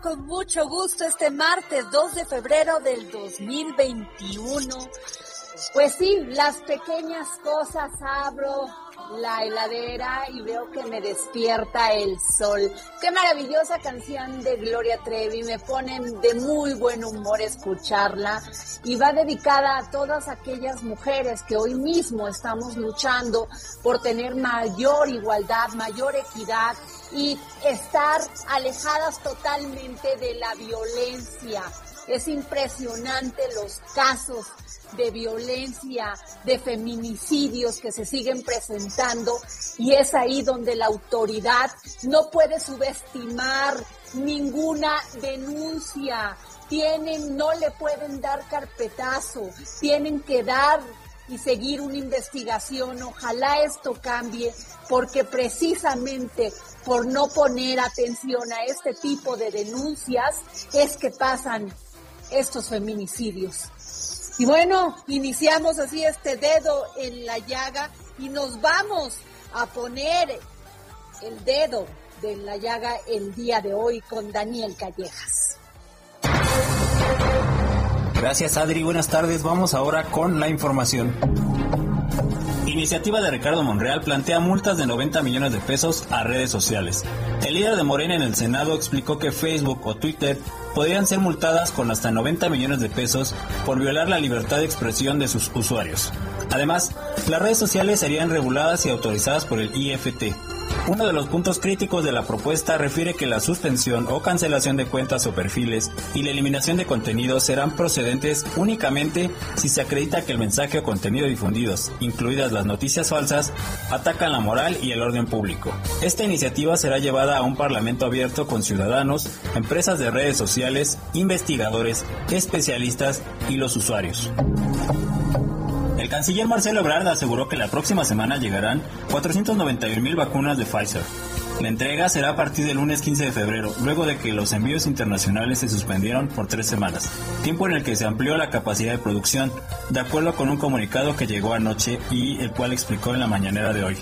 Con mucho gusto este martes 2 de febrero del 2021. Pues sí, las pequeñas cosas abro la heladera y veo que me despierta el sol. Qué maravillosa canción de Gloria Trevi, me ponen de muy buen humor escucharla y va dedicada a todas aquellas mujeres que hoy mismo estamos luchando por tener mayor igualdad, mayor equidad y estar alejadas totalmente de la violencia. Es impresionante los casos de violencia, de feminicidios que se siguen presentando y es ahí donde la autoridad no puede subestimar ninguna denuncia. Tienen, no le pueden dar carpetazo, tienen que dar y seguir una investigación. Ojalá esto cambie porque precisamente por no poner atención a este tipo de denuncias es que pasan estos feminicidios. Y bueno, iniciamos así este dedo en la llaga y nos vamos a poner el dedo de la llaga el día de hoy con Daniel Callejas. Gracias Adri, buenas tardes. Vamos ahora con la información. Iniciativa de Ricardo Monreal plantea multas de 90 millones de pesos a redes sociales. El líder de Morena en el Senado explicó que Facebook o Twitter podrían ser multadas con hasta 90 millones de pesos por violar la libertad de expresión de sus usuarios. Además, las redes sociales serían reguladas y autorizadas por el IFT. Uno de los puntos críticos de la propuesta refiere que la suspensión o cancelación de cuentas o perfiles y la eliminación de contenidos serán procedentes únicamente si se acredita que el mensaje o contenido difundidos, incluidas las noticias falsas, atacan la moral y el orden público. Esta iniciativa será llevada a un parlamento abierto con ciudadanos, empresas de redes sociales, investigadores, especialistas y los usuarios. Canciller Marcelo Ebrard aseguró que la próxima semana llegarán 491 mil vacunas de Pfizer. La entrega será a partir del lunes 15 de febrero, luego de que los envíos internacionales se suspendieron por tres semanas, tiempo en el que se amplió la capacidad de producción, de acuerdo con un comunicado que llegó anoche y el cual explicó en la mañanera de hoy.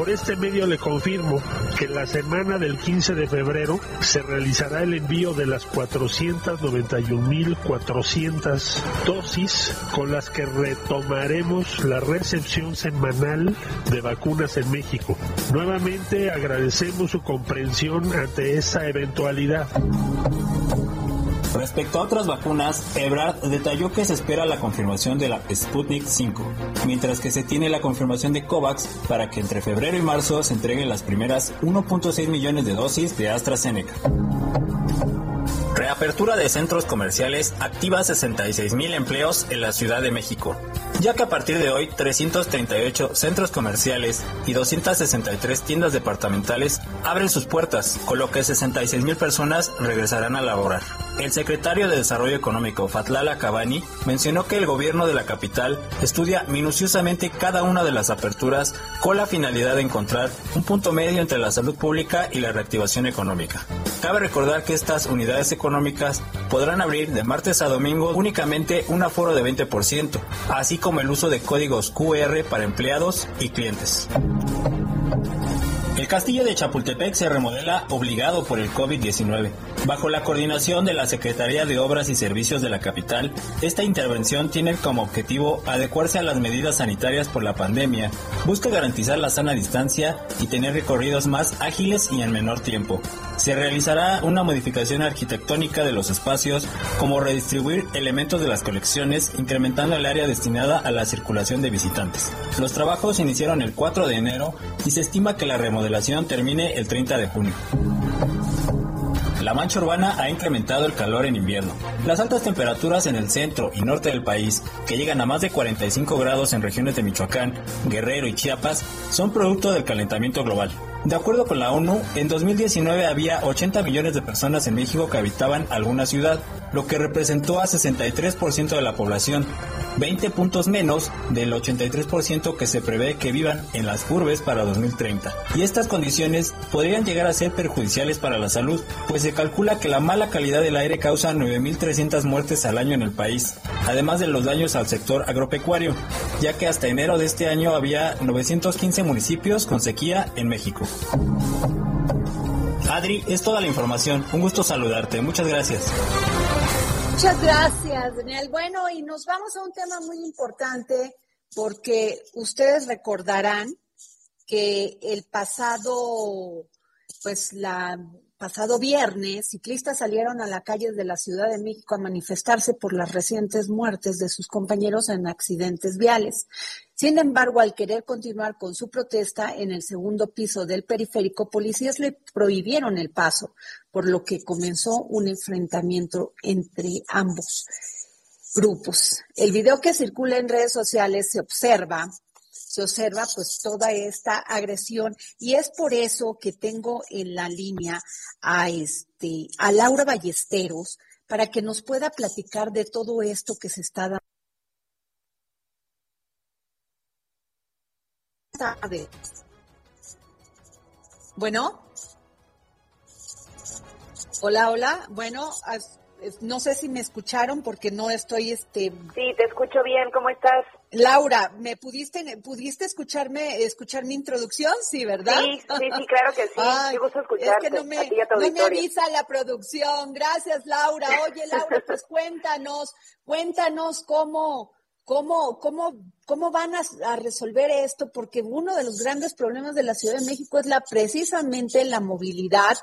Por este medio le confirmo que la semana del 15 de febrero se realizará el envío de las 491.400 dosis con las que retomaremos la recepción semanal de vacunas en México. Nuevamente agradecemos su comprensión ante esta eventualidad. Respecto a otras vacunas, Ebrard detalló que se espera la confirmación de la Sputnik 5, mientras que se tiene la confirmación de COVAX para que entre febrero y marzo se entreguen las primeras 1.6 millones de dosis de AstraZeneca. Reapertura de centros comerciales activa 66 mil empleos en la Ciudad de México, ya que a partir de hoy 338 centros comerciales y 263 tiendas departamentales abren sus puertas, con lo que 66 mil personas regresarán a laborar. El secretario de Desarrollo Económico, Fatlala Cabani, mencionó que el gobierno de la capital estudia minuciosamente cada una de las aperturas con la finalidad de encontrar un punto medio entre la salud pública y la reactivación económica. Cabe recordar que estas unidades económicas podrán abrir de martes a domingo únicamente un aforo de 20%, así como el uso de códigos QR para empleados y clientes. Castillo de Chapultepec se remodela obligado por el COVID-19. Bajo la coordinación de la Secretaría de Obras y Servicios de la capital, esta intervención tiene como objetivo adecuarse a las medidas sanitarias por la pandemia, busca garantizar la sana distancia y tener recorridos más ágiles y en menor tiempo. Se realizará una modificación arquitectónica de los espacios, como redistribuir elementos de las colecciones, incrementando el área destinada a la circulación de visitantes. Los trabajos iniciaron el 4 de enero y se estima que la remodelación termine el 30 de junio. La mancha urbana ha incrementado el calor en invierno. Las altas temperaturas en el centro y norte del país, que llegan a más de 45 grados en regiones de Michoacán, Guerrero y Chiapas, son producto del calentamiento global. De acuerdo con la ONU, en 2019 había 80 millones de personas en México que habitaban alguna ciudad, lo que representó a 63% de la población, 20 puntos menos del 83% que se prevé que vivan en las urbes para 2030. Y estas condiciones podrían llegar a ser perjudiciales para la salud, pues se calcula que la mala calidad del aire causa 9.300 muertes al año en el país, además de los daños al sector agropecuario, ya que hasta enero de este año había 915 municipios con sequía en México. Adri, es toda la información. Un gusto saludarte. Muchas gracias. Muchas gracias, Daniel. Bueno, y nos vamos a un tema muy importante porque ustedes recordarán que el pasado, pues la pasado viernes, ciclistas salieron a la calle de la Ciudad de México a manifestarse por las recientes muertes de sus compañeros en accidentes viales. Sin embargo, al querer continuar con su protesta en el segundo piso del periférico, policías le prohibieron el paso, por lo que comenzó un enfrentamiento entre ambos grupos. El video que circula en redes sociales se observa se observa pues toda esta agresión y es por eso que tengo en la línea a este a Laura Ballesteros para que nos pueda platicar de todo esto que se está dando. Tarde. Bueno. Hola, hola. Bueno, no sé si me escucharon porque no estoy este Sí, te escucho bien. ¿Cómo estás? Laura, ¿me pudiste pudiste escucharme escuchar mi introducción? Sí, ¿verdad? Sí, sí, sí, claro que sí. Ay, Qué gusto escucharte. Es que no me, a ti y a tu no me avisa la producción. Gracias, Laura. Oye, Laura, pues cuéntanos, cuéntanos cómo, cómo, cómo, cómo van a, resolver esto, porque uno de los grandes problemas de la Ciudad de México es la precisamente la movilidad.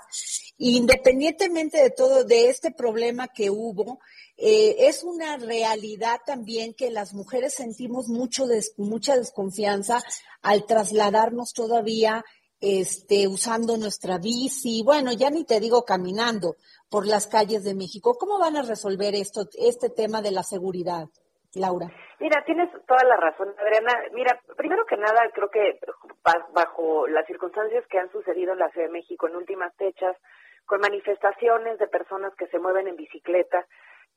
Independientemente de todo, de este problema que hubo, eh, es una realidad también que las mujeres sentimos mucho mucha desconfianza al trasladarnos todavía este, usando nuestra bici, bueno, ya ni te digo caminando por las calles de México. ¿Cómo van a resolver esto, este tema de la seguridad, Laura? Mira, tienes toda la razón, Adriana. Mira, primero que nada, creo que ba- bajo las circunstancias que han sucedido en la Ciudad de México en últimas fechas, con manifestaciones de personas que se mueven en bicicleta,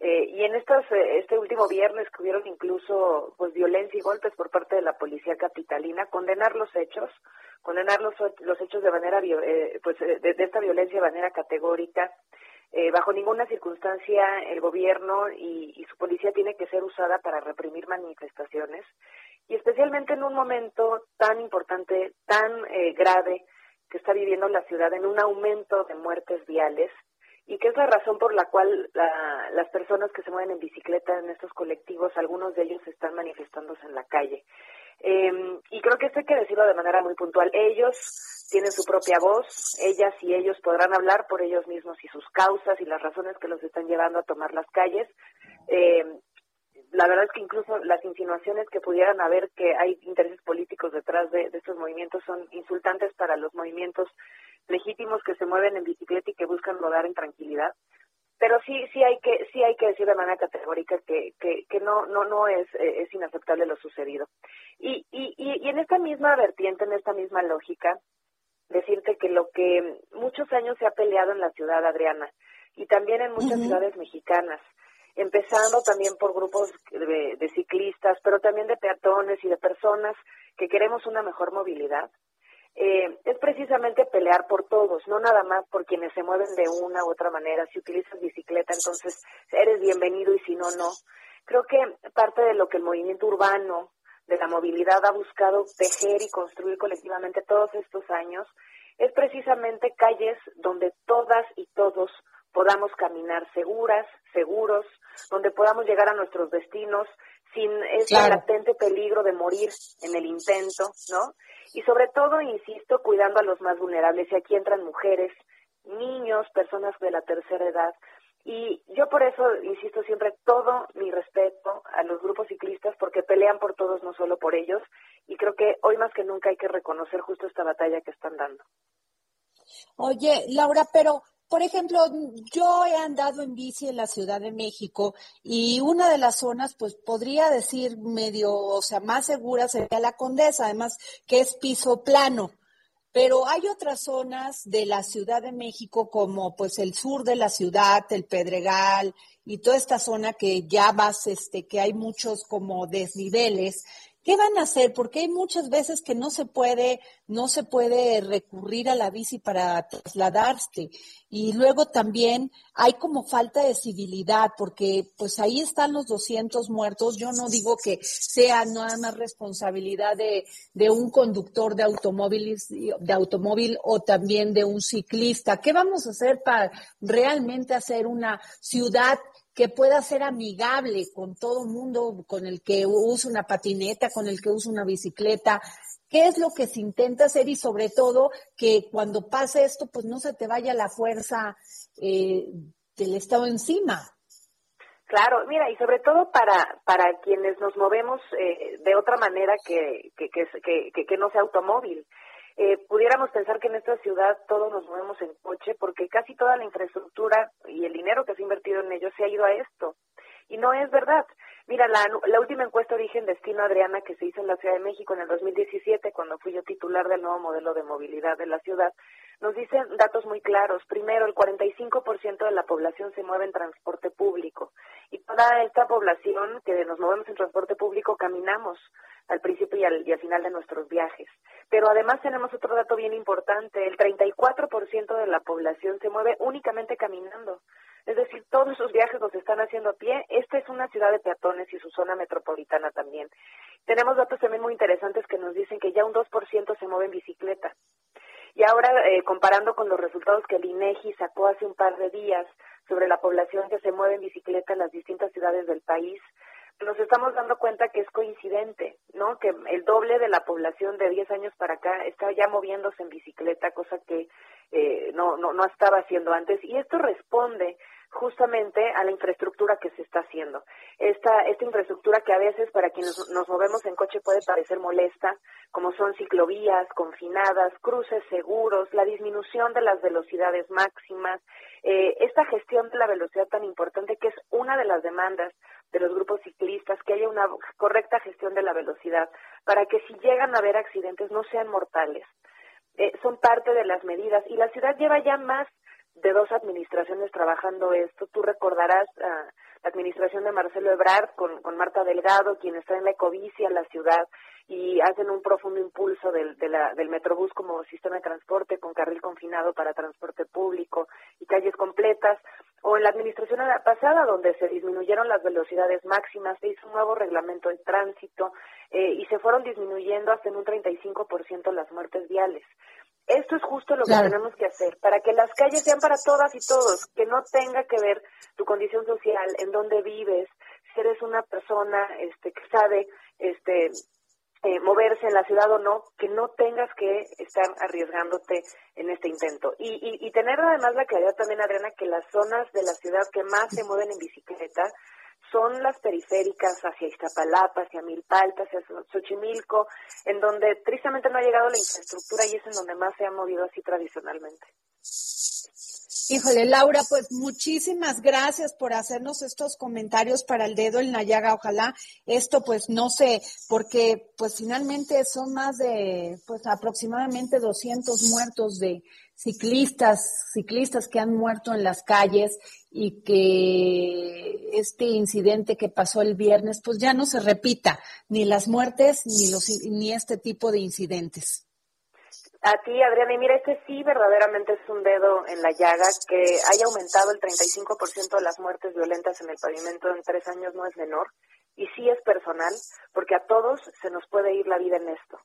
eh, y en estas, eh, este último viernes que incluso pues violencia y golpes por parte de la policía capitalina, condenar los hechos, condenar los, los hechos de manera eh, pues eh, de esta violencia de manera categórica. Eh, bajo ninguna circunstancia el gobierno y, y su policía tiene que ser usada para reprimir manifestaciones y especialmente en un momento tan importante, tan eh, grave que está viviendo la ciudad en un aumento de muertes viales y que es la razón por la cual la- las personas que se mueven en bicicleta en estos colectivos, algunos de ellos están manifestándose en la calle. Eh, y creo que esto hay que decirlo de manera muy puntual. Ellos tienen su propia voz, ellas y ellos podrán hablar por ellos mismos y sus causas y las razones que los están llevando a tomar las calles. Eh, la verdad es que incluso las insinuaciones que pudieran haber que hay intereses políticos detrás de, de estos movimientos son insultantes para los movimientos legítimos que se mueven en bicicleta y que buscan rodar en tranquilidad pero sí sí hay que sí hay que decir de manera categórica que que, que no no no es eh, es inaceptable lo sucedido. Y, y y y en esta misma vertiente en esta misma lógica decirte que lo que muchos años se ha peleado en la ciudad Adriana y también en muchas ciudades mexicanas empezando también por grupos de, de ciclistas pero también de peatones y de personas que queremos una mejor movilidad eh, es precisamente pelear por todos, no nada más por quienes se mueven de una u otra manera. Si utilizas bicicleta, entonces eres bienvenido y si no, no. Creo que parte de lo que el movimiento urbano de la movilidad ha buscado tejer y construir colectivamente todos estos años es precisamente calles donde todas y todos podamos caminar seguras, seguros, donde podamos llegar a nuestros destinos sin ese Claro. latente peligro de morir en el intento, ¿no? Y sobre todo, insisto, cuidando a los más vulnerables. Y aquí entran mujeres, niños, personas de la tercera edad. Y yo por eso insisto siempre todo mi respeto a los grupos ciclistas porque pelean por todos, no solo por ellos. Y creo que hoy más que nunca hay que reconocer justo esta batalla que están dando. Oye, Laura, pero por ejemplo, yo he andado en bici en la Ciudad de México y una de las zonas, pues podría decir medio, o sea, más segura sería la Condesa, además que es piso plano. Pero hay otras zonas de la Ciudad de México como pues el sur de la ciudad, el Pedregal y toda esta zona que ya vas, este, que hay muchos como desniveles. ¿Qué van a hacer? Porque hay muchas veces que no se puede, no se puede recurrir a la bici para trasladarse. Y luego también hay como falta de civilidad, porque pues ahí están los 200 muertos. Yo no digo que sea nada más responsabilidad de, de un conductor de automóviles, de automóvil o también de un ciclista. ¿Qué vamos a hacer para realmente hacer una ciudad que pueda ser amigable con todo mundo, con el que usa una patineta, con el que usa una bicicleta. ¿Qué es lo que se intenta hacer y sobre todo que cuando pase esto, pues no se te vaya la fuerza eh, del Estado encima? Claro, mira, y sobre todo para, para quienes nos movemos eh, de otra manera que, que, que, que, no sea automóvil. Eh, pudiéramos pensar que en esta ciudad todos nos movemos en coche porque casi toda la infraestructura y el dinero que se ha invertido en ello se ha ido a esto. Y no es verdad. Mira, la, última encuesta Origen Destino Adriana que se hizo en la Ciudad de México en el 2017, cuando fui yo titular del nuevo modelo de movilidad de la ciudad, nos dicen datos muy claros. Primero, el 45% de la población se mueve en transporte público. Y toda esta población que nos movemos en transporte público caminamos al principio y al, y al final de nuestros viajes. Pero además tenemos otro dato bien importante. El 34% de la población se mueve únicamente caminando. Es decir, todos sus viajes los están haciendo a pie. Esta es una ciudad de peatones y su zona metropolitana también. Tenemos datos también muy interesantes que nos dicen que ya un 2% se mueve en bicicleta. Y ahora, eh, comparando con los resultados que el INEGI sacó hace un par de días sobre la población que se mueve en bicicleta en las distintas ciudades del país, nos estamos dando cuenta que es coincidente, ¿no? Que el doble de la población de 10 años para acá está ya moviéndose en bicicleta, cosa que eh, no, no, no estaba haciendo antes. Y esto responde justamente a la infraestructura que se está haciendo. Esta, esta infraestructura que a veces para quienes nos movemos en coche puede parecer molesta, como son ciclovías confinadas, cruces seguros, la disminución de las velocidades máximas, eh, esta gestión de la velocidad tan importante que es una de las demandas de los grupos ciclistas, que haya una correcta gestión de la velocidad para que si llegan a haber accidentes no sean mortales. Eh, son parte de las medidas y la ciudad lleva ya más de dos administraciones trabajando esto. Tú recordarás uh, la administración de Marcelo Ebrard con, con Marta Delgado, quien está en la ecovicia en la ciudad y hacen un profundo impulso del, de la, del Metrobús como sistema de transporte con carril confinado para transporte público y calles completas. O en la administración pasada, donde se disminuyeron las velocidades máximas, se hizo un nuevo reglamento de tránsito eh, y se fueron disminuyendo hasta en un 35% las muertes viales. Esto es justo lo Claro. que tenemos que hacer, para que las calles sean para todas y todos, que no tenga que ver tu condición social, en dónde vives, si eres una persona este, que sabe este, eh, moverse en la ciudad o no, que no tengas que estar arriesgándote en este intento. Y, y, y tener además la claridad también, Adriana, que las zonas de la ciudad que más se mueven en bicicleta son las periféricas hacia Iztapalapa, hacia Milpalta, hacia Xo- Xochimilco, en donde tristemente no ha llegado la infraestructura y es en donde más se ha movido así tradicionalmente. Híjole, Laura, pues muchísimas gracias por hacernos estos comentarios para el dedo en la llaga. Ojalá esto, pues no sé, porque pues finalmente son más de, pues aproximadamente 200 muertos de ciclistas, ciclistas que han muerto en las calles y que este incidente que pasó el viernes, pues ya no se repita, ni las muertes ni los, ni este tipo de incidentes. A ti, Adriana, y mira, este sí verdaderamente es un dedo en la llaga, que haya aumentado el 35% de las muertes violentas en el pavimento en tres años no es menor, y sí es personal, porque a todos se nos puede ir la vida en esto.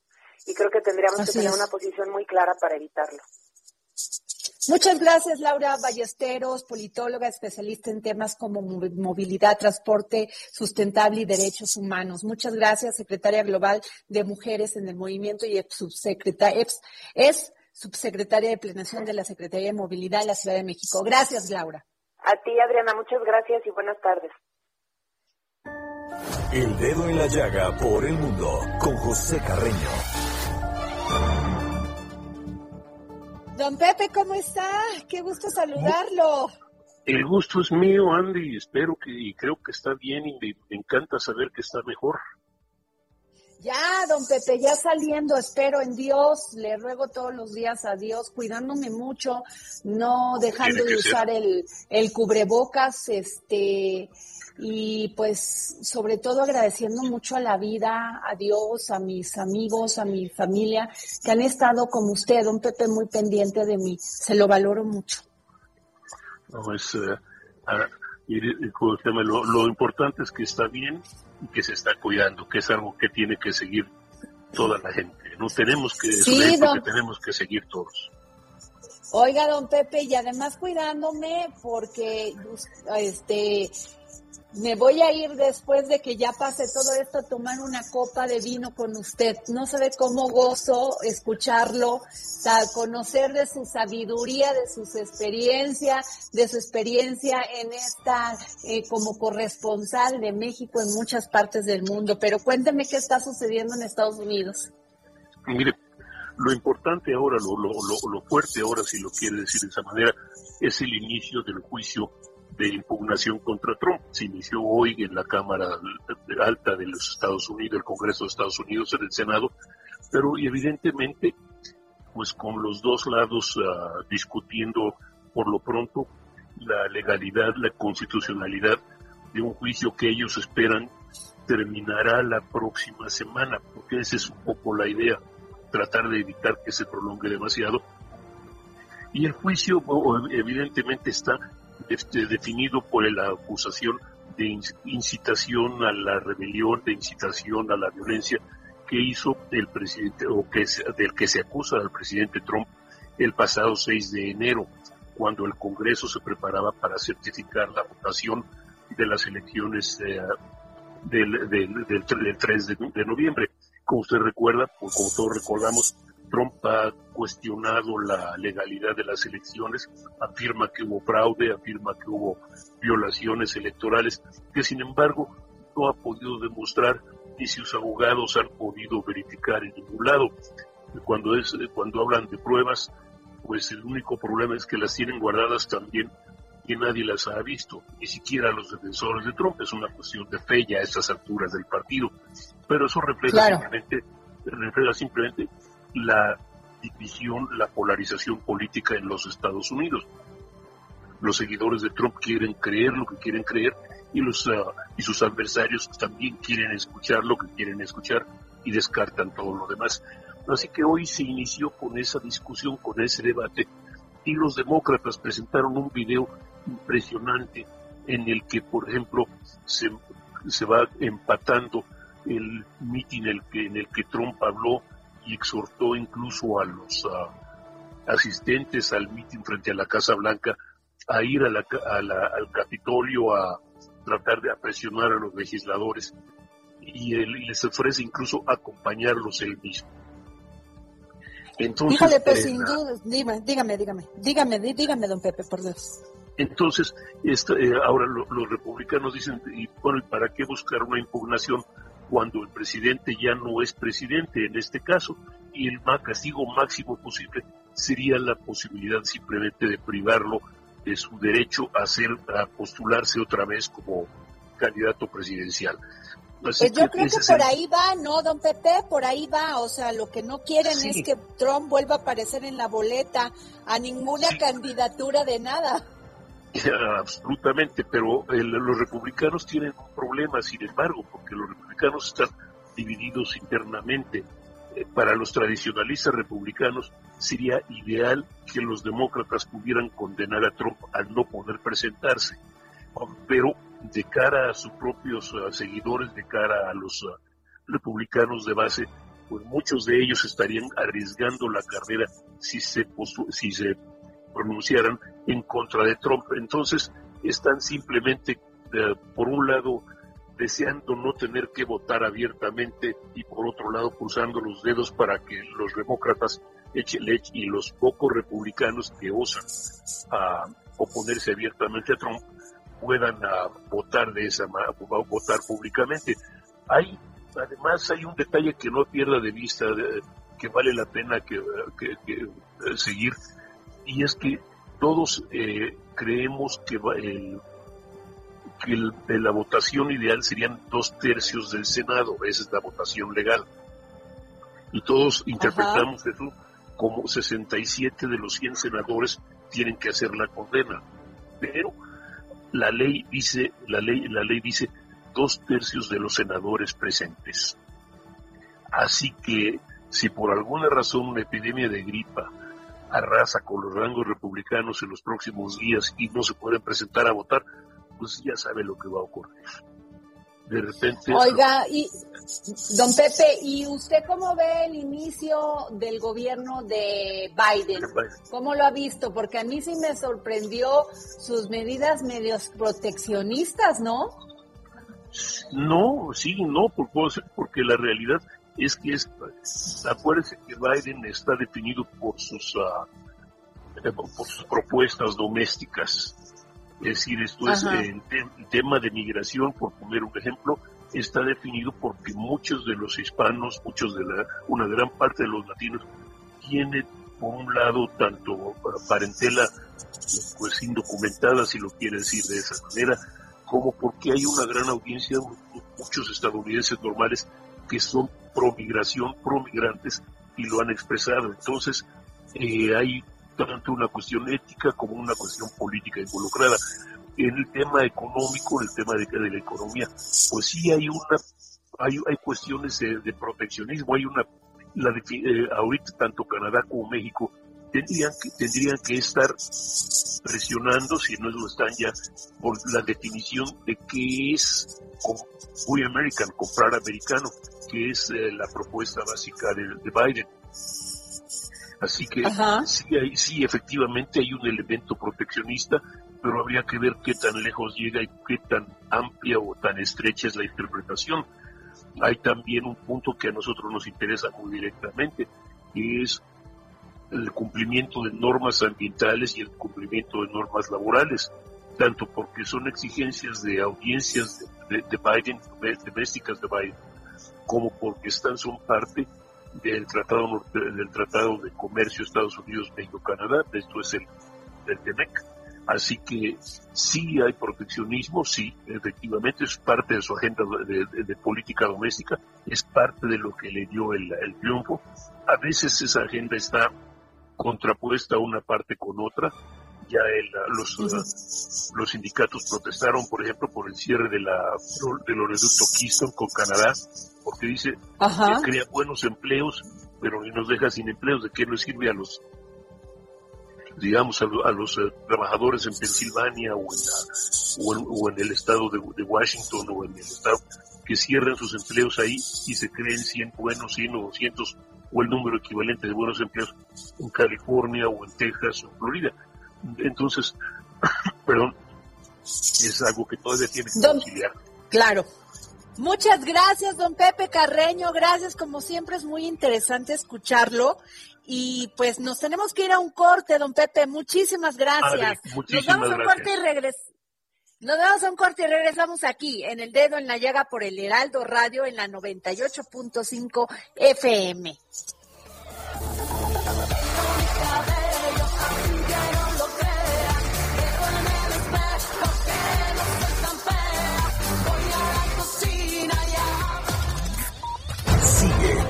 Y creo que tendríamos Así que tener es. una posición muy clara para evitarlo. Muchas gracias, Laura Ballesteros, politóloga especialista en temas como mo- movilidad, transporte sustentable y derechos humanos. Muchas gracias, secretaria global de Mujeres en el Movimiento y ex subsecretaria, es subsecretaria de Planeación de la Secretaría de Movilidad de la Ciudad de México. Gracias, Laura. A ti, Adriana, muchas gracias y buenas tardes. El dedo en la llaga por el mundo con José Carreño. Don Pepe, ¿cómo está? Qué gusto saludarlo. El gusto es mío, Andy, espero que, y creo que está bien y me, me encanta saber que está mejor. Ya, don Pepe, ya saliendo, espero en Dios, le ruego todos los días a Dios, cuidándome mucho, no dejando de usar el, el cubrebocas, este, y pues sobre todo agradeciendo mucho a la vida, a Dios, a mis amigos, a mi familia, que han estado como usted, don Pepe, muy pendiente de mí, se lo valoro mucho. No, es, ¿cómo se llama? lo, lo importante es que está bien y que se está cuidando, que es algo que tiene que seguir toda la gente. No tenemos que, Sí, don- que tenemos que seguir todos. Oiga, don Pepe, y además cuidándome porque este me voy a ir después de que ya pase todo esto a tomar una copa de vino con usted. No sabe cómo gozo escucharlo, conocer de su sabiduría, de sus experiencias, de su experiencia en esta eh, como corresponsal de México en muchas partes del mundo. Pero cuénteme qué está sucediendo en Estados Unidos. Mire, lo importante ahora, lo, lo, lo, lo fuerte ahora, si lo quiere decir de esa manera, es el inicio del juicio de impugnación contra Trump. Se inició hoy en la Cámara Alta de los Estados Unidos, el Congreso de Estados Unidos, en el Senado, pero evidentemente, pues con los dos lados ah, discutiendo por lo pronto la legalidad, la constitucionalidad de un juicio que ellos esperan terminará la próxima semana, porque esa es un poco la idea, tratar de evitar que se prolongue demasiado. Y el juicio evidentemente está este, definido por la acusación de in- incitación a la rebelión, de incitación a la violencia que hizo el presidente o que del que se acusa al presidente Trump el pasado 6 de enero, cuando el Congreso se preparaba para certificar la votación de las elecciones eh, del, del, del, del 3 de, noviembre. Como usted recuerda, o como todos recordamos, Trump ha cuestionado la legalidad de las elecciones, afirma que hubo fraude, afirma que hubo violaciones electorales, que sin embargo no ha podido demostrar ni sus abogados han podido verificar en ningún lado. Cuando, es, cuando hablan de pruebas, pues el único problema es que las tienen guardadas también y nadie las ha visto, ni siquiera los defensores de Trump. Es una cuestión de fe ya a estas alturas del partido. Pero eso refleja Claro. simplemente, refleja simplemente la división, la polarización política en los Estados Unidos. Los seguidores de Trump quieren creer lo que quieren creer y los ah, y sus adversarios también quieren escuchar lo que quieren escuchar y descartan todo lo demás. Así que hoy se inició con esa discusión, con ese debate y los demócratas presentaron un video impresionante en el que, por ejemplo, se, se va empatando el mitin el que, en el que Trump habló y exhortó incluso a los ah, asistentes al mitin frente a la Casa Blanca a ir a la, a la, al Capitolio a tratar de presionar a los legisladores y, él, y les ofrece incluso acompañarlos él mismo. Entonces, Híjole, pues eh, sin duda, dígame, dígame, dígame, dígame, dí- dígame, don Pepe, por Dios. Entonces, esta, eh, ahora lo- los republicanos dicen, y bueno, ¿y ¿para qué buscar una impugnación cuando el presidente ya no es presidente en este caso? Y el castigo máximo posible sería la posibilidad simplemente de privarlo de su derecho a, ser, a postularse otra vez como candidato presidencial. Así Pues yo creo ese que por ahí va, ¿no, don Pepe? Por ahí va. O sea, lo que no quieren Sí. es que Trump vuelva a aparecer en la boleta a ninguna Sí. candidatura de nada. Absolutamente, pero el- los republicanos tienen un problema, sin embargo, porque los republicanos están divididos internamente. Eh, Para los tradicionalistas republicanos sería ideal que los demócratas pudieran condenar a Trump al no poder presentarse, Um, pero de cara a sus propios uh, seguidores, de cara a los uh, republicanos de base, pues muchos de ellos estarían arriesgando la carrera si se, si se pronunciaran en contra de Trump. Entonces, están simplemente, eh, por un lado, deseando no tener que votar abiertamente y por otro lado, cruzando los dedos para que los demócratas echen leche y los pocos republicanos que osan a oponerse abiertamente a Trump puedan ah, votar de esa manera, votar públicamente. Hay, además, hay un detalle que no pierda de vista, de- que vale la pena que, que- que, eh, seguir, y es que todos eh, creemos que, va- el, que el- la votación ideal serían dos tercios del Senado, esa es la votación legal. Y todos interpretamos eso como 67 de los 100 senadores tienen que hacer la condena. Pero la ley dice, la ley, la ley dice dos tercios de los senadores presentes. Así que si por alguna razón una epidemia de gripa arrasa con los rangos republicanos en los próximos días y no se pueden presentar a votar, pues ya sabe lo que va a ocurrir. De repente, Oiga, y don Pepe, ¿y usted cómo ve el inicio del gobierno de Biden? ¿Cómo lo ha visto? Porque a mí sí me sorprendió sus medidas medios proteccionistas, ¿no? No, sí, no, porque la realidad es que es, acuérdense que Biden está definido por sus, eh, por sus propuestas domésticas. Es decir, esto es eh, tema de migración, por poner un ejemplo, está definido porque muchos de los hispanos, muchos de la, una gran parte de los latinos, tienen por un lado tanto parentela pues indocumentada, si lo quiere decir de esa manera, como porque hay una gran audiencia, muchos estadounidenses normales que son pro migración, pro migrantes y lo han expresado. Entonces, eh, hay tanto una cuestión ética como una cuestión política involucrada. En el tema económico, en el tema de, de la economía, pues sí hay una, hay, hay cuestiones de, de proteccionismo, hay una, la, defi- eh, ahorita tanto Canadá como México tendrían que, tendrían que estar presionando, si no lo están ya, por la definición de qué es muy American, comprar americano, que es eh, la propuesta básica de, de Biden. Así que sí, hay, sí, efectivamente hay un elemento proteccionista, pero habría que ver qué tan lejos llega y qué tan amplia o tan estrecha es la interpretación. Hay también un punto que a nosotros nos interesa muy directamente, que es el cumplimiento de normas ambientales y el cumplimiento de normas laborales, tanto porque son exigencias de audiencias de, de Biden, de- domésticas de Biden, como porque están, son parte del Tratado, del tratado de Comercio Estados Unidos, México, Canadá, esto es el del TEMEC. Así que sí hay proteccionismo, sí, efectivamente es parte de su agenda de política doméstica, es parte de lo que le dio el, el triunfo. A veces esa agenda está contrapuesta una parte con otra. Ya el- los, uh, los sindicatos protestaron, por ejemplo, por el cierre de la del oleoducto Keystone con Canadá, porque dice Ajá. que crea buenos empleos, pero nos deja sin empleos. ¿De qué nos sirve a los digamos, a, a los eh, trabajadores en Pensilvania o en, la- o en, o en el estado de, de Washington o en el estado que cierran sus empleos ahí y se creen 100 buenos, 100 o 200 o el número equivalente de buenos empleos en California o en Texas o en Florida. Entonces, perdón, es algo que todavía tiene que Don- conciliar. Claro. Muchas gracias, don Pepe Carreño. Gracias, como siempre es muy interesante escucharlo. Y pues nos tenemos que ir a un corte, don Pepe. Muchísimas gracias. Nos vamos a un corte y regres. Nos vamos a un corte y regresamos aquí en el dedo en la llaga por el Heraldo Radio en la 98.5 FM.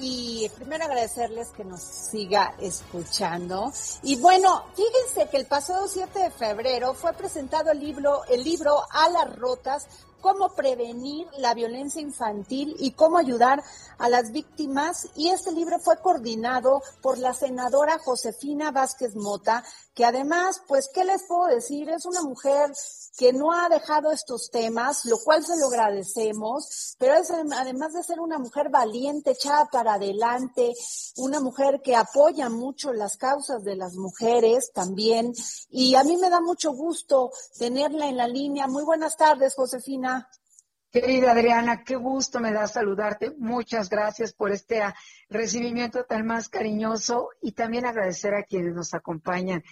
y primero agradecerles que nos siga escuchando. Y bueno, fíjense que el pasado 7 de febrero fue presentado el libro, el libro Alas Rotas, cómo prevenir la violencia infantil y cómo ayudar a las víctimas. Y este libro fue coordinado por la senadora Josefina Vázquez Mota, que además, pues, ¿qué les puedo decir? Es una mujer que no ha dejado estos temas, lo cual se lo agradecemos, pero es em, además de ser una mujer valiente, echada para adelante, una mujer que apoya mucho las causas de las mujeres también, y a mí me da mucho gusto tenerla en la línea. Muy buenas tardes, Josefina. Querida Adriana, qué gusto me da saludarte. Muchas gracias por este ah, recibimiento tan más cariñoso y también agradecer a quienes nos acompañan.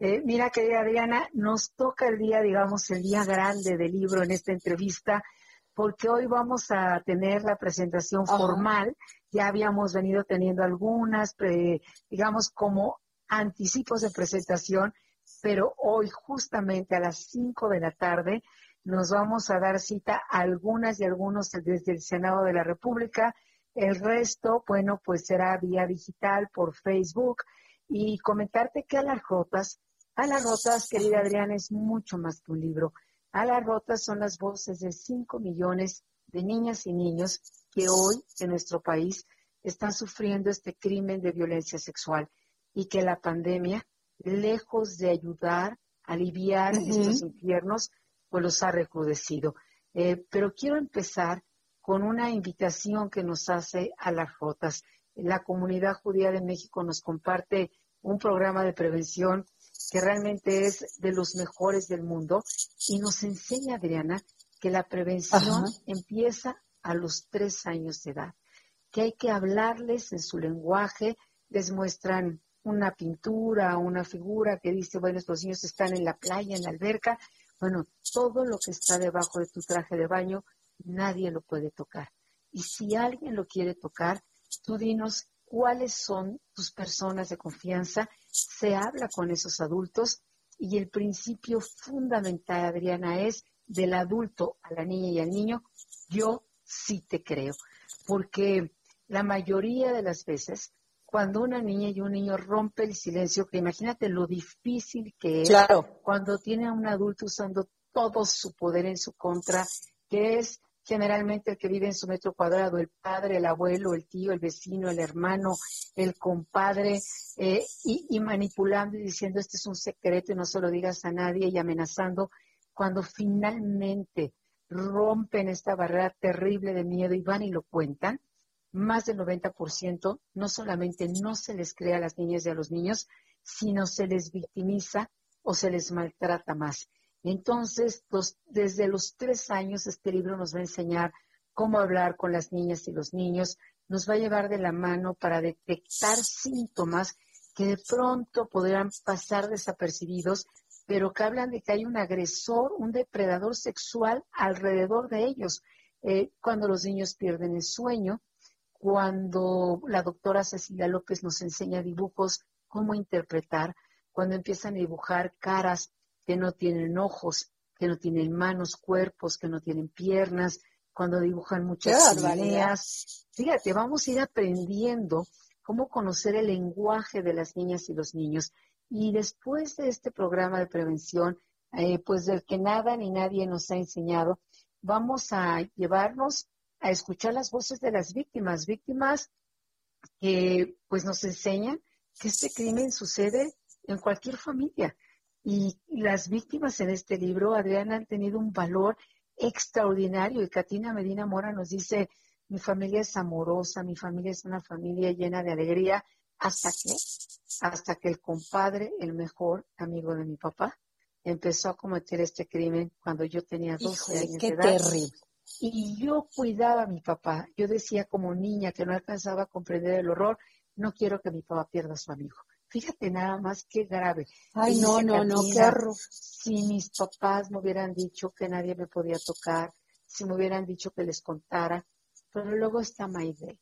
Eh, mira, querida Adriana, nos toca el día, digamos, el día grande del libro en esta entrevista, porque hoy vamos a tener la presentación Ajá. formal. Ya habíamos venido teniendo algunas, digamos, como anticipos de presentación, pero hoy justamente a las 5 de la tarde nos vamos a dar cita a algunas y algunos desde el Senado de la República. El resto, bueno, pues será vía digital por Facebook y comentarte que a las rotas, a las rotas, querida Adriana, es mucho más que un libro. A las rotas son las voces de 5 millones de niñas y niños que hoy en nuestro país están sufriendo este crimen de violencia sexual y que la pandemia, lejos de ayudar a aliviar estos infiernos, pues los ha recrudecido. Eh, pero quiero empezar con una invitación que nos hace a las rotas. La comunidad judía de México nos comparte un programa de prevención que realmente es de los mejores del mundo y nos enseña, Adriana, que la prevención Ajá. empieza a los tres años de edad, que hay que hablarles en su lenguaje, les muestran una pintura, una figura que dice, bueno, estos niños están en la playa, en la alberca, bueno, todo lo que está debajo de tu traje de baño, nadie lo puede tocar. Y si alguien lo quiere tocar, tú dinos cuáles son tus personas de confianza, se habla con esos adultos y el principio fundamental, Adriana, es del adulto a la niña y al niño, yo sí te creo, porque la mayoría de las veces, cuando una niña y un niño rompe el silencio, que imagínate lo difícil que es Claro. cuando tiene a un adulto usando todo su poder en su contra, que es generalmente el que vive en su metro cuadrado, el padre, el abuelo, el tío, el vecino, el hermano, el compadre, eh, y, y manipulando y diciendo este es un secreto y no se lo digas a nadie y amenazando, cuando finalmente rompen esta barrera terrible de miedo y van y lo cuentan, más del 90% no solamente no se les cree a las niñas y a los niños, sino se les victimiza o se les maltrata más. Entonces, desde los tres años, este libro nos va a enseñar cómo hablar con las niñas y los niños, nos va a llevar de la mano para detectar síntomas que de pronto podrán pasar desapercibidos, pero que hablan de que hay un agresor, un depredador sexual alrededor de ellos. Eh, cuando los niños pierden el sueño, cuando la doctora Cecilia López nos enseña dibujos, cómo interpretar, cuando empiezan a dibujar caras que no tienen ojos, que no tienen manos, cuerpos, que no tienen piernas, cuando dibujan muchas ideas. Fíjate, vamos a ir aprendiendo cómo conocer el lenguaje de las niñas y los niños. Y después de este programa de prevención, eh, pues del que nada ni nadie nos ha enseñado, vamos a llevarnos a escuchar las voces de las víctimas, víctimas que pues nos enseñan que este crimen sucede en cualquier familia. Y las víctimas en este libro, Adriana, han tenido un valor extraordinario. Y Katina Medina Mora nos dice, mi familia es amorosa, mi familia es una familia llena de alegría, hasta que, hasta que el compadre, el mejor amigo de mi papá, empezó a cometer este crimen cuando yo tenía 12 años qué de edad. terrible. Y yo cuidaba a mi papá. Yo decía como niña que no alcanzaba a comprender el horror, no quiero que mi papá pierda a su amigo. Fíjate nada más qué grave. Ay, no, no, no, qué horror. Si mis papás me hubieran dicho que nadie me podía tocar, si me hubieran dicho que les contara, pero luego está Maide.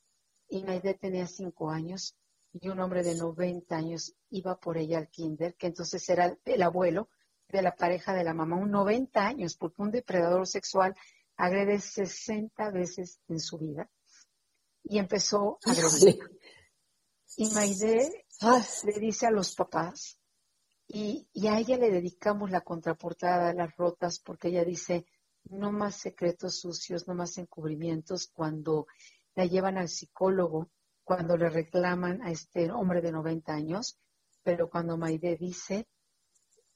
Y Maide tenía cinco años y un hombre de 90 años iba por ella al kinder, que entonces era el, el abuelo de la pareja de la mamá, un 90 años, porque un depredador sexual agrede 60 veces en su vida. Y empezó a agredir. Y Maide le dice a los papás, y, y a ella le dedicamos la contraportada de las rotas, porque ella dice, no más secretos sucios, no más encubrimientos, cuando la llevan al psicólogo, cuando le reclaman a este hombre de 90 años, pero cuando Maide dice,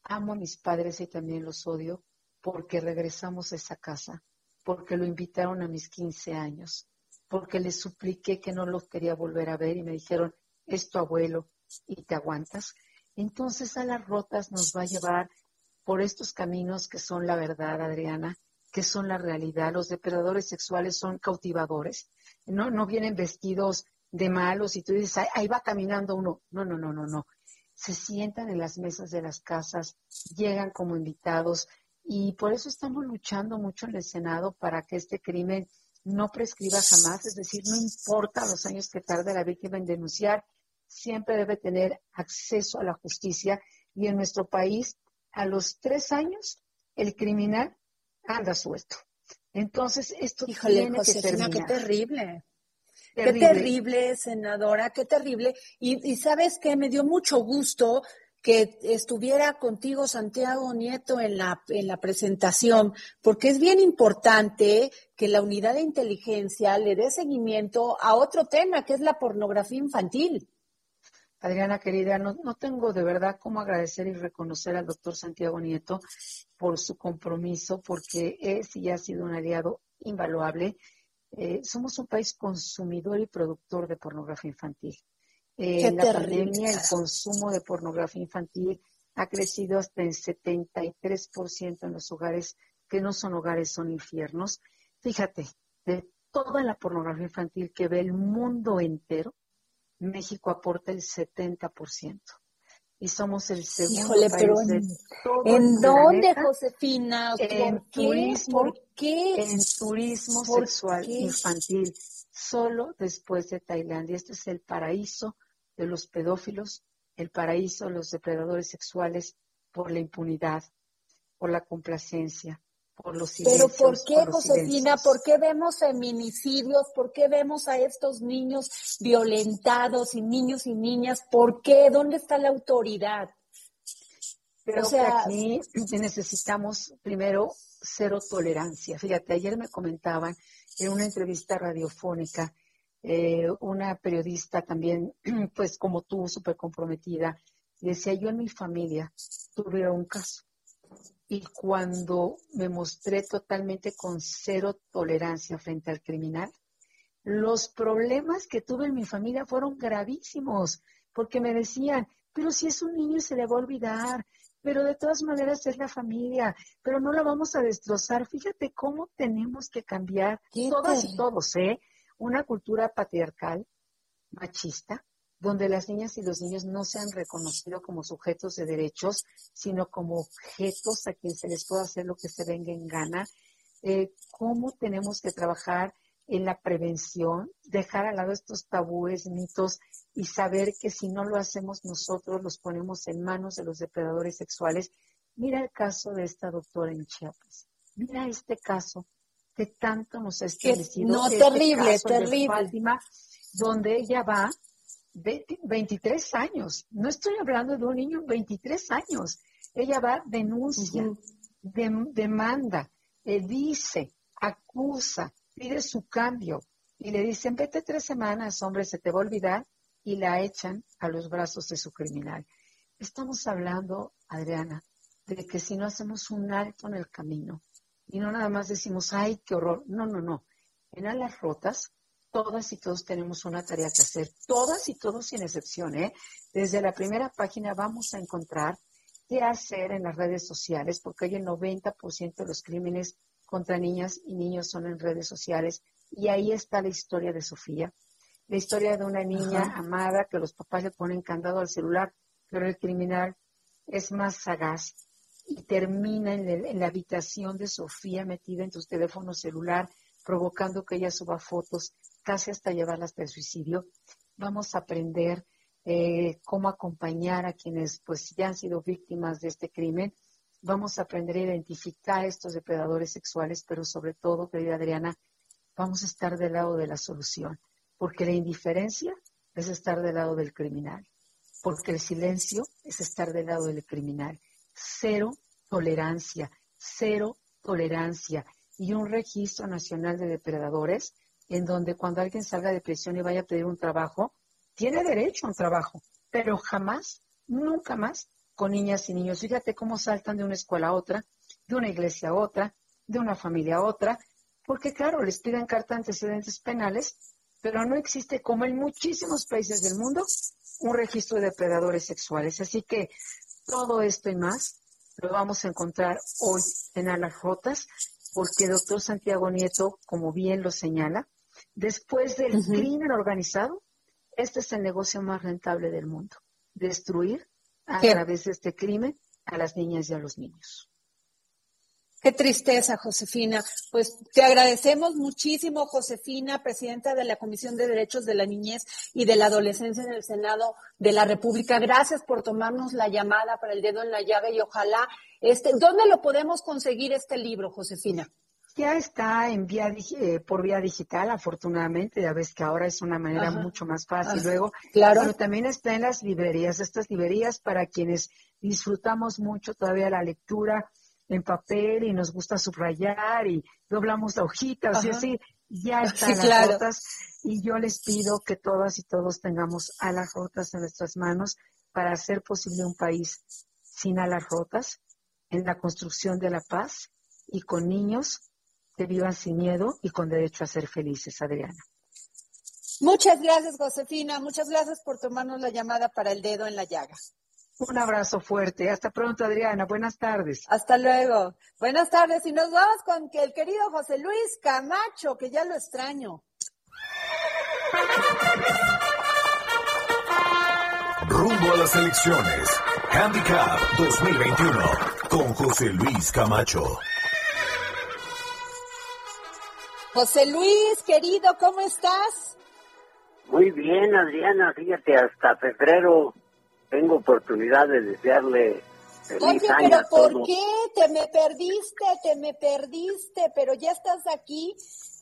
amo a mis padres y también los odio, porque regresamos a esa casa, porque lo invitaron a mis 15 años, porque les supliqué que no los quería volver a ver y me dijeron, es tu abuelo y te aguantas. Entonces a las rotas nos va a llevar por estos caminos que son la verdad, Adriana, que son la realidad. Los depredadores sexuales son cautivadores. No, no vienen vestidos de malos y tú dices, "Ay, ahí va caminando uno. No, no, no, no, no. Se sientan en las mesas de las casas, llegan como invitados y por eso estamos luchando mucho en el Senado para que este crimen no prescriba jamás, es decir, no importa los años que tarde la víctima en denunciar, siempre debe tener acceso a la justicia y en nuestro país a los tres años el criminal anda suelto. Entonces esto híjole, tiene que Josefina, qué terminar. terrible. Qué Terrible. terrible, senadora, qué terrible. Y, y sabes que me dio mucho gusto que estuviera contigo Santiago Nieto en la, en la presentación, porque es bien importante que la unidad de inteligencia le dé seguimiento a otro tema, que es la pornografía infantil. Adriana querida, no, no tengo de verdad cómo agradecer y reconocer al doctor Santiago Nieto por su compromiso, porque es y ha sido un aliado invaluable. Eh, somos un país consumidor y productor de pornografía infantil. Eh, la terrible. pandemia el consumo de pornografía infantil ha crecido hasta en 73% en los hogares que no son hogares, son infiernos. Fíjate, de toda la pornografía infantil que ve el mundo entero, México aporta el 70%. Y somos el segundo Híjole, país pero de en, todo ¿en el dónde, planeta Josefina? en ¿Por qué? turismo, ¿Por qué? en turismo ¿Por sexual qué? infantil, solo después de Tailandia. Este es el paraíso de los pedófilos, el paraíso de los depredadores sexuales por la impunidad, por la complacencia, por los Pero. ¿por qué, por Josefina? silencios. ¿Por qué vemos feminicidios? ¿Por qué vemos a estos niños violentados y niños y niñas? ¿Por qué? ¿Dónde está la autoridad? Creo O sea- que aquí necesitamos primero cero tolerancia. Fíjate, ayer me comentaban en una entrevista radiofónica eh, una periodista también, pues como tú, súper comprometida, decía, yo en mi familia tuve un caso. Y cuando me mostré totalmente con cero tolerancia frente al criminal, los problemas que tuve en mi familia fueron gravísimos, porque me decían, pero si es un niño se le va a olvidar, pero de todas maneras es la familia, pero no la vamos a destrozar. Fíjate cómo tenemos que cambiar Qué todas y todos, ¿eh? Una cultura patriarcal, machista, donde las niñas y los niños no se han reconocido como sujetos de derechos, sino como objetos a quien se les puede hacer lo que se venga en gana. Eh, ¿Cómo tenemos que trabajar en la prevención, dejar al lado estos tabúes, mitos y saber que si no lo hacemos nosotros, los ponemos en manos de los depredadores sexuales? Mira el caso de esta doctora en Chiapas. Mira este caso que tanto nos ha estremecido. no, este terrible, terrible. Fátima, donde ella va ve- 23 años. No estoy hablando de un niño, 23 años. Ella va, denuncia, demanda, eh, dice, acusa, pide su cambio. Y le dicen, vete tres semanas, hombre, se te va a olvidar. Y la echan a los brazos de su criminal. Estamos hablando, Adriana, de que si no hacemos un alto en el camino y no nada más decimos, ay, qué horror. No, no, no. En alas rotas, todas y todos tenemos una tarea que hacer. Todas y todos sin excepción, ¿eh? Desde la primera página vamos a encontrar qué hacer en las redes sociales, porque hoy el 90% de los crímenes contra niñas y niños son en redes sociales. Y ahí está la historia de Sofía, la historia de una niña Ajá. amada que los papás le ponen candado al celular, pero el criminal es más sagaz y termina en, el- en la habitación de Sofía metida en tu teléfono celular, provocando que ella suba fotos, casi hasta llevarla hasta el suicidio. Vamos a aprender eh, cómo acompañar a quienes pues ya han sido víctimas de este crimen. Vamos a aprender a identificar a estos depredadores sexuales, pero sobre todo, querida Adriana, vamos a estar del lado de la solución, porque la indiferencia es estar del lado del criminal, porque el silencio es estar del lado del criminal. Cero tolerancia, cero tolerancia y un registro nacional de depredadores en donde cuando alguien salga de prisión y vaya a pedir un trabajo, tiene derecho a un trabajo, pero jamás, nunca más con niñas y niños. Fíjate cómo saltan de una escuela a otra, de una iglesia a otra, de una familia a otra, porque claro, les piden carta de antecedentes penales, pero no existe, como en muchísimos países del mundo, un registro de depredadores sexuales. Así que todo esto y más lo vamos a encontrar hoy en Alas Rotas, porque el doctor Santiago Nieto, como bien lo señala, después del crimen organizado, este es el negocio más rentable del mundo. Destruir a Qué- través de este crimen a las niñas y a los niños. Qué tristeza, Josefina. Pues te agradecemos muchísimo, Josefina, presidenta de la Comisión de Derechos de la Niñez y de la Adolescencia en el Senado de la República. Gracias por tomarnos la llamada para el dedo en la llaga y ojalá, este, ¿dónde lo podemos conseguir este libro, Josefina? Ya está en vía, eh, por vía digital, afortunadamente, ya ves que ahora es una manera Ajá. mucho más fácil. Ajá. Luego, Claro. pero también está en las librerías, estas librerías para quienes disfrutamos mucho todavía la lectura en papel y nos gusta subrayar y doblamos la hojita, así Ajá. así, ya están Sí, las rotas y yo les pido que todas y todos tengamos alas rotas en nuestras manos para hacer posible un país sin alas rotas, en la construcción de la paz y con niños que vivan sin miedo y con derecho a ser felices, Adriana. Muchas gracias, Josefina. Muchas gracias por tomarnos la llamada para el dedo en la llaga. Un abrazo fuerte. Hasta pronto, Adriana. Buenas tardes. Hasta luego. Buenas tardes y nos vamos con que el querido José Luis Camacho, que ya lo extraño. Rumbo a las elecciones. Handicap 2021 con José Luis Camacho. José Luis, querido, ¿cómo estás? Muy bien, Adriana, fíjate, hasta febrero tengo oportunidad de desearle feliz Oye, año pero a ¿por qué? Te me perdiste, te me perdiste, pero ya estás aquí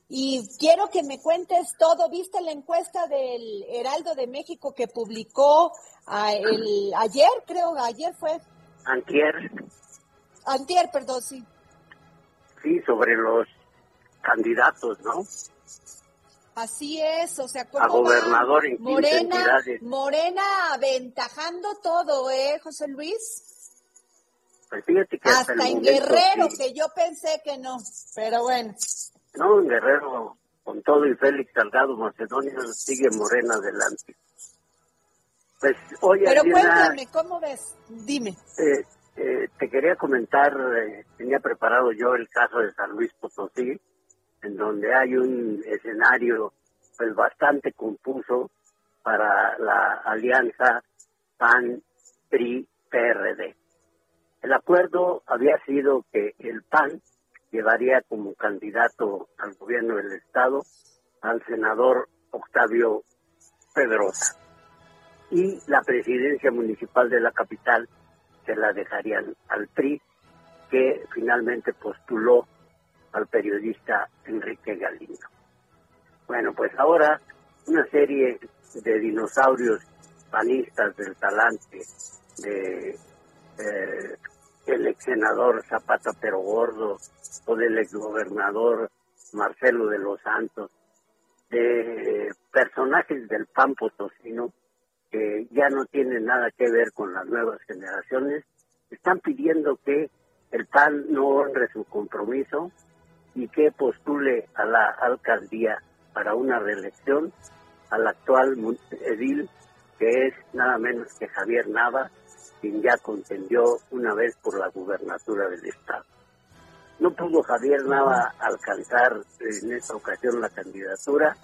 y quiero que me cuentes todo. ¿Viste la encuesta del Heraldo de México que publicó ah, el, ayer, creo, ayer fue, Antier, antier, perdón, sí. sí, sobre los candidatos, ¿no? Así es, o sea, ¿cómo A gobernador en 15 Morena, entidades. Morena aventajando todo, ¿eh, José Luis? Pues fíjate que hasta, el Hasta en momento Guerrero, sí. que yo pensé que no, pero bueno. No, en Guerrero, con todo y Félix Salgado Macedonio, sigue Morena adelante. Pues, oye, Pero cuéntame, ¿cómo ves? Dime. eh, eh, te quería comentar, eh, tenía preparado yo el caso de San Luis Potosí, en donde hay un escenario pues bastante confuso para la alianza PAN-PRI-PRD. El acuerdo había sido que el PAN llevaría como candidato al gobierno del Estado al senador Octavio Pedrosa y la presidencia municipal de la capital se la dejarían al PRI, que finalmente postuló al periodista Enrique Galindo. Bueno, pues ahora una serie de dinosaurios panistas del talante de eh, el ex senador Zapata Pero Gordo o del ex gobernador Marcelo de los Santos, de personajes del PAN potosino que ya no tienen nada que ver con las nuevas generaciones, están pidiendo que el PAN no honre su compromiso y que postule a la alcaldía para una reelección al actual edil, que es nada menos que Javier Nava, quien ya contendió una vez por la gubernatura del Estado. No pudo Javier Nava alcanzar en esta ocasión la candidatura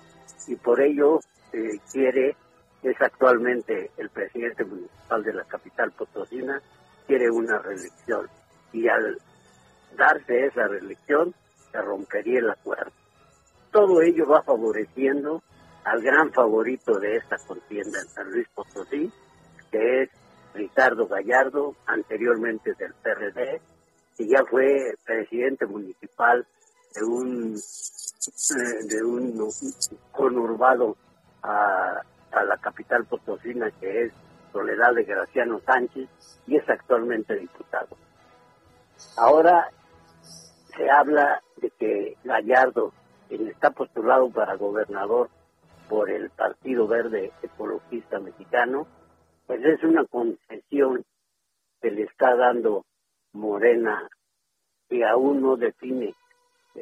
y por ello eh, quiere, es actualmente el presidente municipal de la capital potosina, quiere una reelección. Y al darse esa reelección, se rompería el acuerdo. Todo ello va favoreciendo al gran favorito de esta contienda en San Luis Potosí, que es Ricardo Gallardo, anteriormente del PRD, y ya fue presidente municipal de un eh, de un conurbado a, la capital potosina que es Soledad de Graciano Sánchez y es actualmente diputado. Ahora se habla de que Gallardo, quien está postulado para gobernador por el Partido Verde Ecologista Mexicano, pues es una concesión que le está dando Morena que aún no define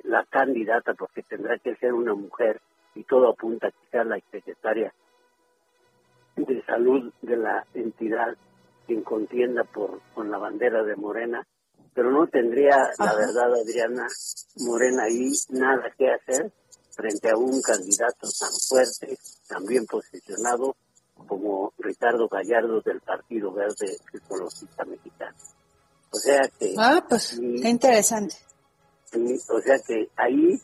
la candidata porque tendrá que ser una mujer y todo apunta a que sea la secretaria de salud de la entidad quien contienda por con la bandera de Morena, pero no tendría, la verdad, Adriana, Morena ahí nada que hacer frente a un candidato tan fuerte, tan bien posicionado como Ricardo Gallardo del Partido Verde Ecologista Mexicano. O sea que... Ah, pues, qué interesante. O sea que ahí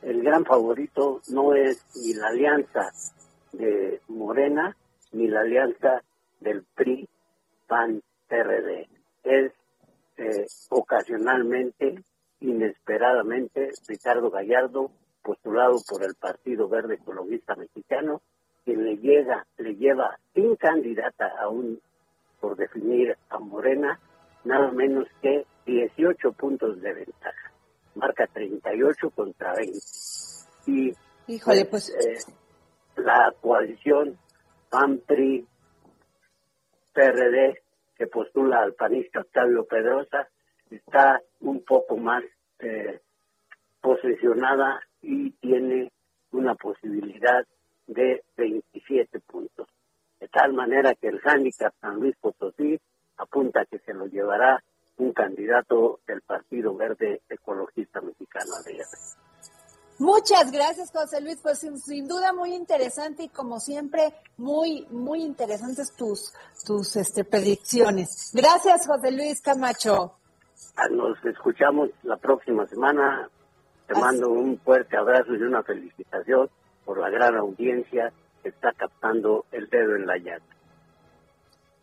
el gran favorito no es ni la alianza de Morena ni la alianza del PRI, PAN, PRD. Es eh, ocasionalmente, inesperadamente, Ricardo Gallardo, postulado por el Partido Verde Ecologista Mexicano, quien le llega, le lleva sin candidata aún por definir a Morena, nada menos que 18 puntos de ventaja marca 38 contra 20. Y Híjole, pues. eh, la coalición PAN-PRI PRD que postula al panista Octavio Pedrosa está un poco más eh, posicionada y tiene una posibilidad de 27 puntos. De tal manera que el hándicap San Luis Potosí apunta que se lo llevará un candidato del Partido Verde Ecologista Mexicano, Adriana. Muchas gracias, José Luis. Pues sin, sin duda muy interesante y como siempre, muy, muy interesantes tus, tus este, predicciones. Gracias, José Luis Camacho. Ah, Nos escuchamos la próxima semana. Te mando un fuerte abrazo y una felicitación por la gran audiencia que está captando el dedo en la llanta.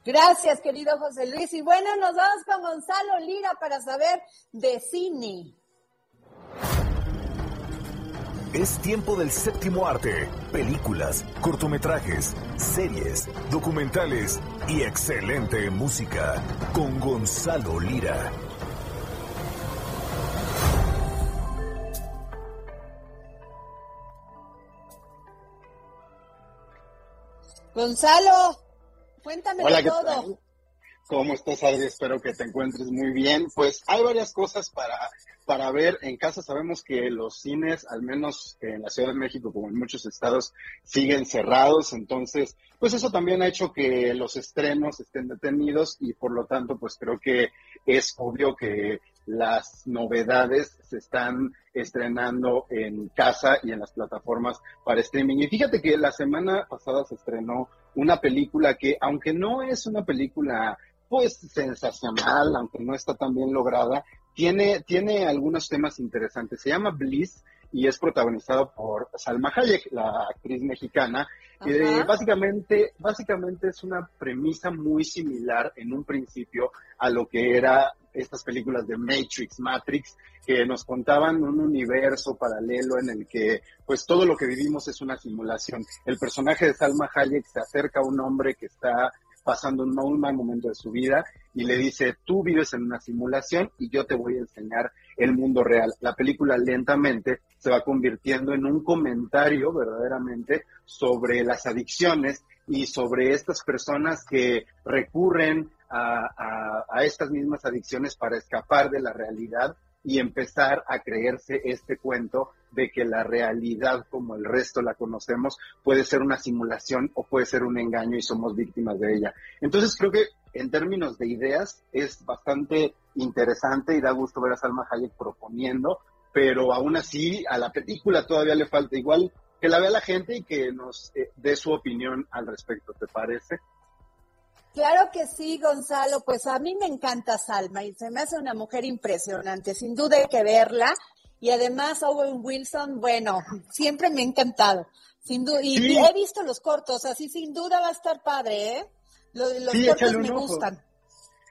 Gracias, querido José Luis. Y bueno, nos vamos con Gonzalo Lira para saber de cine. Es tiempo del séptimo arte. Películas, cortometrajes, series, documentales y excelente música con Gonzalo Lira. Gonzalo, cuéntame Hola, de ¿qué todo. ¿Cómo estás, Adri? Espero que te encuentres muy bien. Pues hay varias cosas para, para ver. En casa sabemos que los cines, al menos en la Ciudad de México, como en muchos estados, siguen cerrados. Entonces, pues eso también ha hecho que los estrenos estén detenidos y por lo tanto, pues creo que es obvio que las novedades se están estrenando en casa y en las plataformas para streaming. Y fíjate que la semana pasada se estrenó una película que, aunque no es una película pues sensacional, aunque no está tan bien lograda, tiene, tiene algunos temas interesantes. Se llama Bliss y es protagonizado por Salma Hayek, la actriz mexicana. básicamente, básicamente es una premisa muy similar en un principio a lo que era estas películas de Matrix, Matrix, que nos contaban un universo paralelo en el que pues todo lo que vivimos es una simulación. El personaje de Salma Hayek se acerca a un hombre que está pasando un muy mal momento de su vida y le dice, tú vives en una simulación y yo te voy a enseñar el mundo real. La película lentamente se va convirtiendo en un comentario verdaderamente sobre las adicciones y sobre estas personas que recurren a estas mismas adicciones para escapar de la realidad y empezar a creerse este cuento de que la realidad como el resto la conocemos puede ser una simulación o puede ser un engaño y somos víctimas de ella. Entonces creo que en términos de ideas es bastante interesante y da gusto ver a Salma Hayek proponiendo, pero aún así a la película todavía le falta igual que la vea la gente y que nos eh, dé su opinión al respecto, ¿te parece? Claro que sí, Gonzalo. Pues a mí me encanta Salma y se me hace una mujer impresionante. Sin duda hay que verla. Y además Owen Wilson, bueno, siempre me ha encantado. Sin duda. Y Sí. he visto los cortos, así sin duda va a estar padre, ¿eh? Lo- Los, Sí, cortos me ojo. gustan.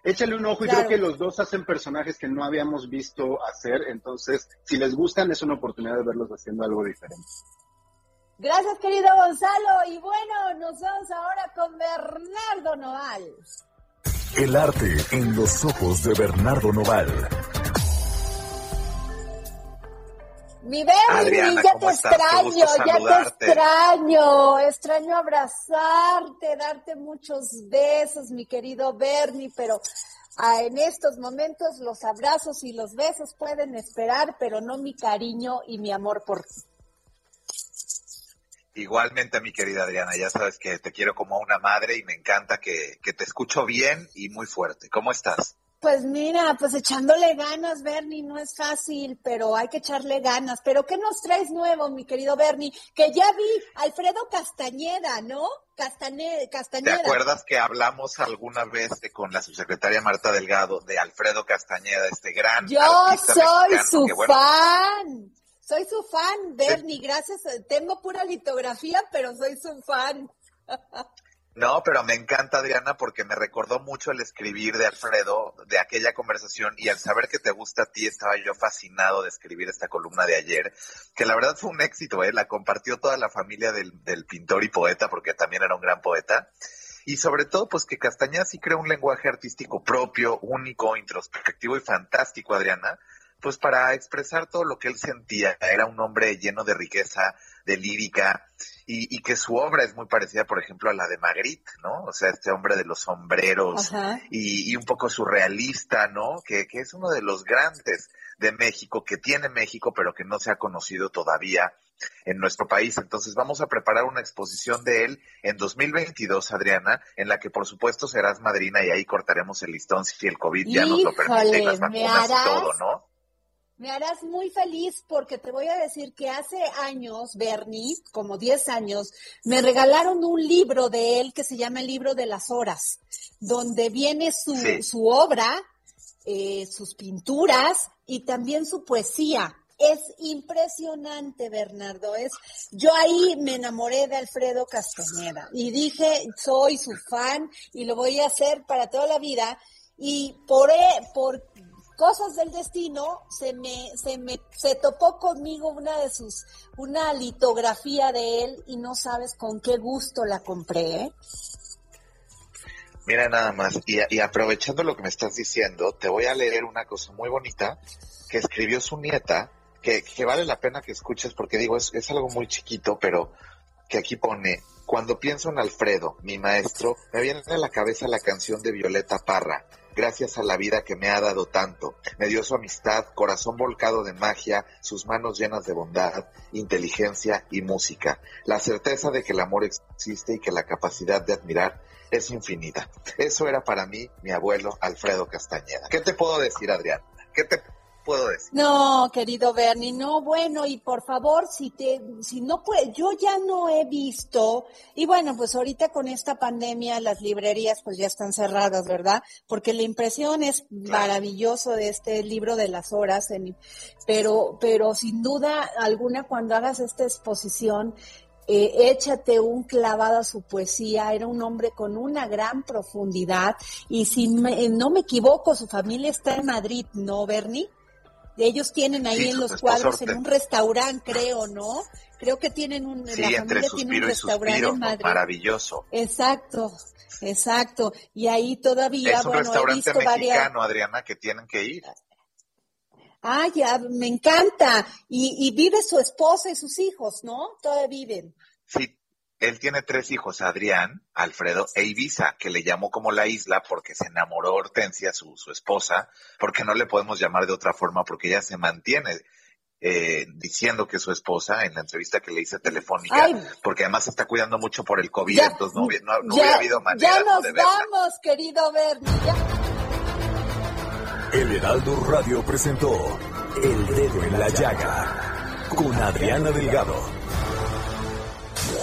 Échale un ojo y Claro. creo que los dos hacen personajes que no habíamos visto hacer, entonces si les gustan es una oportunidad de verlos haciendo algo diferente. Gracias, querido Gonzalo. Y bueno, nos vamos ahora con Bernardo Noal. El arte en los ojos de Bernardo Noval. Mi Bernie, Adriana, ya ¿cómo te extraño, ya te extraño. Extraño abrazarte, darte muchos besos, mi querido Bernie, pero ah, en estos momentos los abrazos y los besos pueden esperar, pero no mi cariño y mi amor por ti. Igualmente, mi querida Adriana, ya sabes que te quiero como una madre y me encanta que, que te escucho bien y muy fuerte. ¿Cómo estás? Pues mira, pues echándole ganas, Bernie, no es fácil, pero hay que echarle ganas. Pero ¿qué nos traes nuevo, mi querido Bernie? Que ya vi Alfredo Castañeda, ¿no? ¿Te Castañeda. acuerdas que hablamos alguna vez de- con la subsecretaria Marta Delgado de Alfredo Castañeda, este gran Yo artista soy mexicano su que, bueno, fan. Soy su fan, Bernie. Gracias. Tengo pura litografía, pero soy su fan. No, pero me encanta, Adriana, porque me recordó mucho el escribir de Alfredo, de aquella conversación, y al saber que te gusta a ti, estaba yo fascinado de escribir esta columna de ayer, que la verdad fue un éxito, ¿eh? La compartió toda la familia del, del pintor y poeta, porque también era un gran poeta. Y sobre todo, pues que Castañeda sí crea un lenguaje artístico propio, único, introspectivo y fantástico, Adriana, pues para expresar todo lo que él sentía. Era un hombre lleno de riqueza, de lírica, y, y que su obra es muy parecida, por ejemplo, a la de Magritte, ¿no? O sea, este hombre de los sombreros y, y un poco surrealista, ¿no? Que, que es uno de los grandes de México, que tiene México, pero que no se ha conocido todavía en nuestro país. Entonces vamos a preparar una exposición de él en 2022, Adriana, en la que por supuesto serás madrina y ahí cortaremos el listón si el COVID ya nos lo permite y las Híjole, ¿me vacunas y todo, ¿no? Me harás muy feliz porque te voy a decir que hace años, Bernie, como 10 años, me regalaron un libro de él que se llama el libro de las horas, donde viene su, Sí. su obra, eh, sus pinturas y también su poesía. Es impresionante, Bernardo. Es, yo ahí me enamoré de Alfredo Castañeda y dije, soy su fan y lo voy a hacer para toda la vida. Y por, e- por cosas del destino se me, se me, se topó conmigo una de sus, una litografía de él y no sabes con qué gusto la compré. ¿eh? Mira nada más, y, y aprovechando lo que me estás diciendo, te voy a leer una cosa muy bonita que escribió su nieta, que, que vale la pena que escuches porque digo, es, es algo muy chiquito, pero que aquí pone, cuando pienso en Alfredo, mi maestro, me viene a la cabeza la canción de Violeta Parra, gracias a la vida que me ha dado tanto. Me dio su amistad, corazón volcado de magia, sus manos llenas de bondad, inteligencia y música. La certeza de que el amor existe y que la capacidad de admirar es infinita. Eso era para mí mi abuelo Alfredo Castañeda. ¿Qué te puedo decir, Adrián? ¿Qué te puedo decir? No, querido Bernie, no, bueno, y por favor, si te, si no puede, yo ya no he visto, y bueno, pues ahorita con esta pandemia las librerías pues ya están cerradas, ¿verdad? Porque la impresión es maravilloso de este libro de las horas, en- pero, pero sin duda alguna cuando hagas esta exposición, eh, échate un clavado a su poesía, era un hombre con una gran profundidad, y si me- no me equivoco, su familia está en Madrid, ¿no, Bernie? Ellos tienen ahí Sí, en los cuadros, en un restaurante, creo, ¿no? Creo que tienen un, Sí, la familia tiene un restaurante suspiro, en Madrid. maravilloso. Exacto, exacto. Y ahí todavía, Es un bueno, he restaurante visto varias. mexicano, Adriana, que tienen que ir. Ah, ya, me encanta. Y, y vive su esposa y sus hijos, ¿no? Todavía viven. Sí, él tiene tres hijos, Adrián, Alfredo e Ibiza, que le llamó como la isla porque se enamoró Hortensia, su, su esposa, porque no le podemos llamar de otra forma porque ella se mantiene eh, diciendo que es su esposa en la entrevista que le hice telefónica, Ay. porque además se está cuidando mucho por el COVID, Ya, entonces no, no- no ya, hubiera habido manera ya ¿no? nos de vamos, querido Bernie. ya. El Heraldo Radio presentó El Dedo en la Llaga con Adriana Delgado.